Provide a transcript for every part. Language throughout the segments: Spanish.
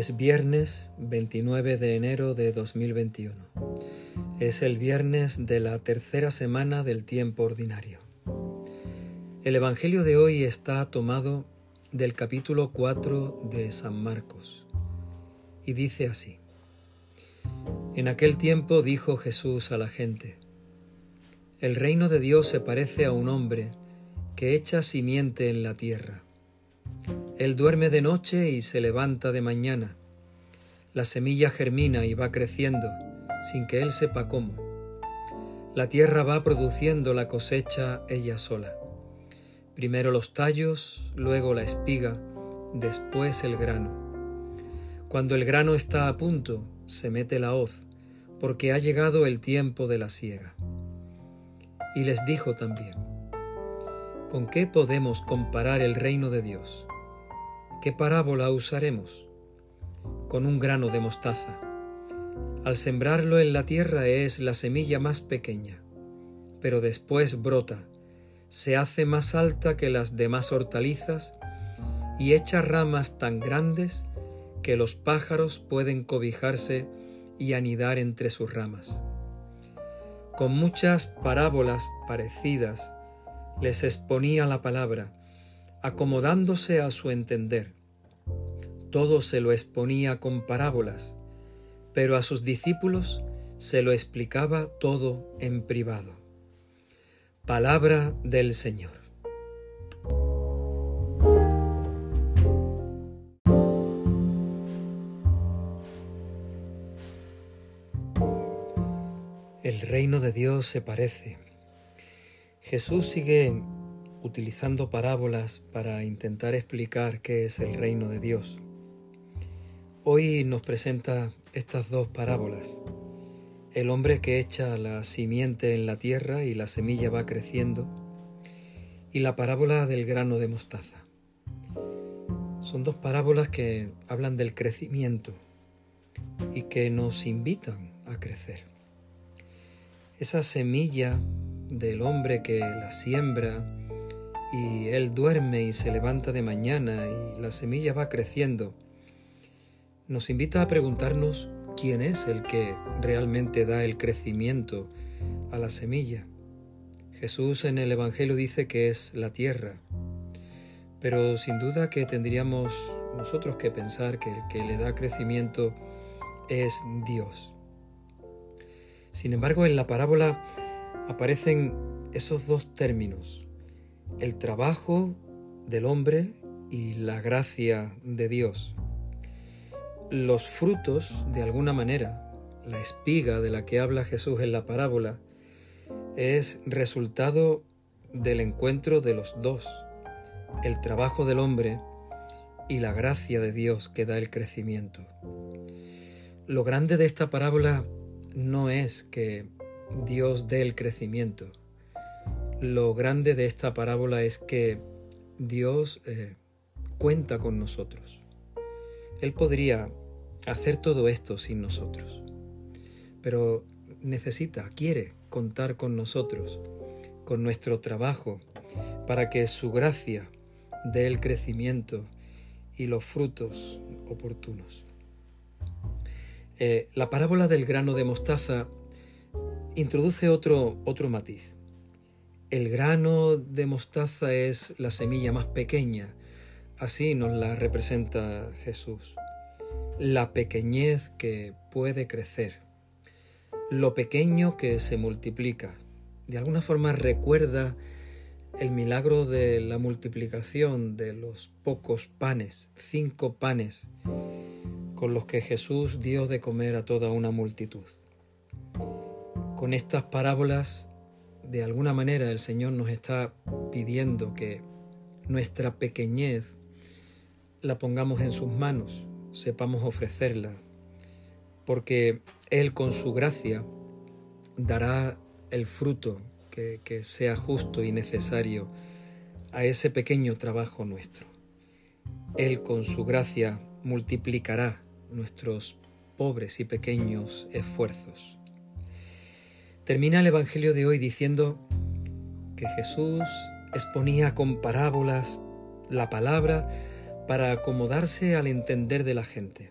Es viernes 29 de enero de 2021. Es el viernes de la tercera semana del tiempo ordinario. El Evangelio de hoy está tomado del capítulo 4 de San Marcos y dice así. En aquel tiempo dijo Jesús a la gente, El reino de Dios se parece a un hombre que echa simiente en la tierra él duerme de noche y se levanta de mañana. La semilla germina y va creciendo, sin que él sepa cómo. La tierra va produciendo la cosecha ella sola. Primero los tallos, luego la espiga, después el grano. Cuando el grano está a punto, se mete la hoz, porque ha llegado el tiempo de la siega. Y les dijo también, ¿con qué podemos comparar el reino de Dios? ¿Qué parábola usaremos? Con un grano de mostaza. Al sembrarlo en la tierra es la semilla más pequeña, pero después brota, se hace más alta que las demás hortalizas y echa ramas tan grandes que los pájaros pueden cobijarse y anidar entre sus ramas. Con muchas parábolas parecidas les exponía la palabra, acomodándose a su entender. Todo se lo exponía con parábolas, pero a sus discípulos se lo explicaba todo en privado. Palabra del Señor. El reino de Dios se parece. Jesús sigue utilizando parábolas para intentar explicar qué es el reino de Dios. Hoy nos presenta estas dos parábolas. El hombre que echa la simiente en la tierra y la semilla va creciendo, y la parábola del grano de mostaza. Son dos parábolas que hablan del crecimiento y que nos invitan a crecer. Esa semilla del hombre que la siembra, y él duerme y se levanta de mañana y la semilla va creciendo, nos invita a preguntarnos quién es el que realmente da el crecimiento a la semilla. Jesús en el Evangelio dice que es la tierra, pero sin duda que tendríamos nosotros que pensar que el que le da crecimiento es Dios. Sin embargo, en la parábola aparecen esos dos términos, el trabajo del hombre y la gracia de Dios. Los frutos, de alguna manera, la espiga de la que habla Jesús en la parábola, es resultado del encuentro de los dos, el trabajo del hombre y la gracia de Dios que da el crecimiento. Lo grande de esta parábola no es que Dios dé el crecimiento, lo grande de esta parábola es que Dios eh, cuenta con nosotros. Él podría hacer todo esto sin nosotros, pero necesita, quiere contar con nosotros, con nuestro trabajo, para que su gracia dé el crecimiento y los frutos oportunos. Eh, la parábola del grano de mostaza introduce otro, otro matiz. El grano de mostaza es la semilla más pequeña, así nos la representa Jesús. La pequeñez que puede crecer, lo pequeño que se multiplica. De alguna forma recuerda el milagro de la multiplicación de los pocos panes, cinco panes, con los que Jesús dio de comer a toda una multitud. Con estas parábolas de alguna manera el Señor nos está pidiendo que nuestra pequeñez la pongamos en sus manos, sepamos ofrecerla, porque Él con su gracia dará el fruto que, sea justo y necesario a ese pequeño trabajo nuestro. Él con su gracia multiplicará nuestros pobres y pequeños esfuerzos. Termina el Evangelio de hoy diciendo que Jesús exponía con parábolas la palabra para acomodarse al entender de la gente.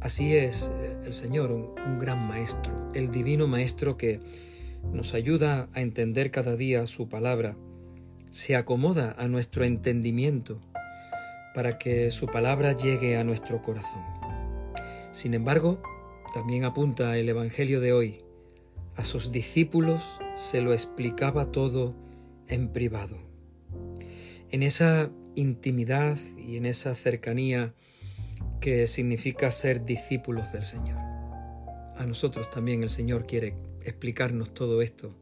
Así es eh, el Señor, un, gran maestro, el divino maestro que nos ayuda a entender cada día su palabra, se acomoda a nuestro entendimiento para que su palabra llegue a nuestro corazón. Sin embargo, también apunta el Evangelio de hoy, a sus discípulos se lo explicaba todo en privado. En esa intimidad y en esa cercanía que significa ser discípulos del Señor. A nosotros también el Señor quiere explicarnos todo esto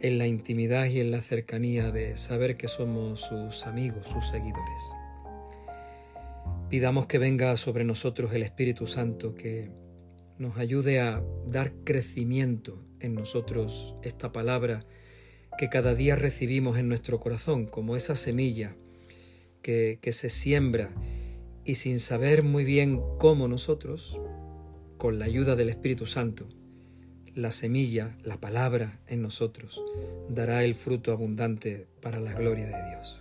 en la intimidad y en la cercanía de saber que somos sus amigos, sus seguidores. Pidamos que venga sobre nosotros el Espíritu Santo, que nos ayude a dar crecimiento en nosotros esta palabra que cada día recibimos en nuestro corazón, como esa semilla que, que se siembra y sin saber muy bien cómo nosotros, con la ayuda del Espíritu Santo, la semilla, la palabra en nosotros, dará el fruto abundante para la gloria de Dios.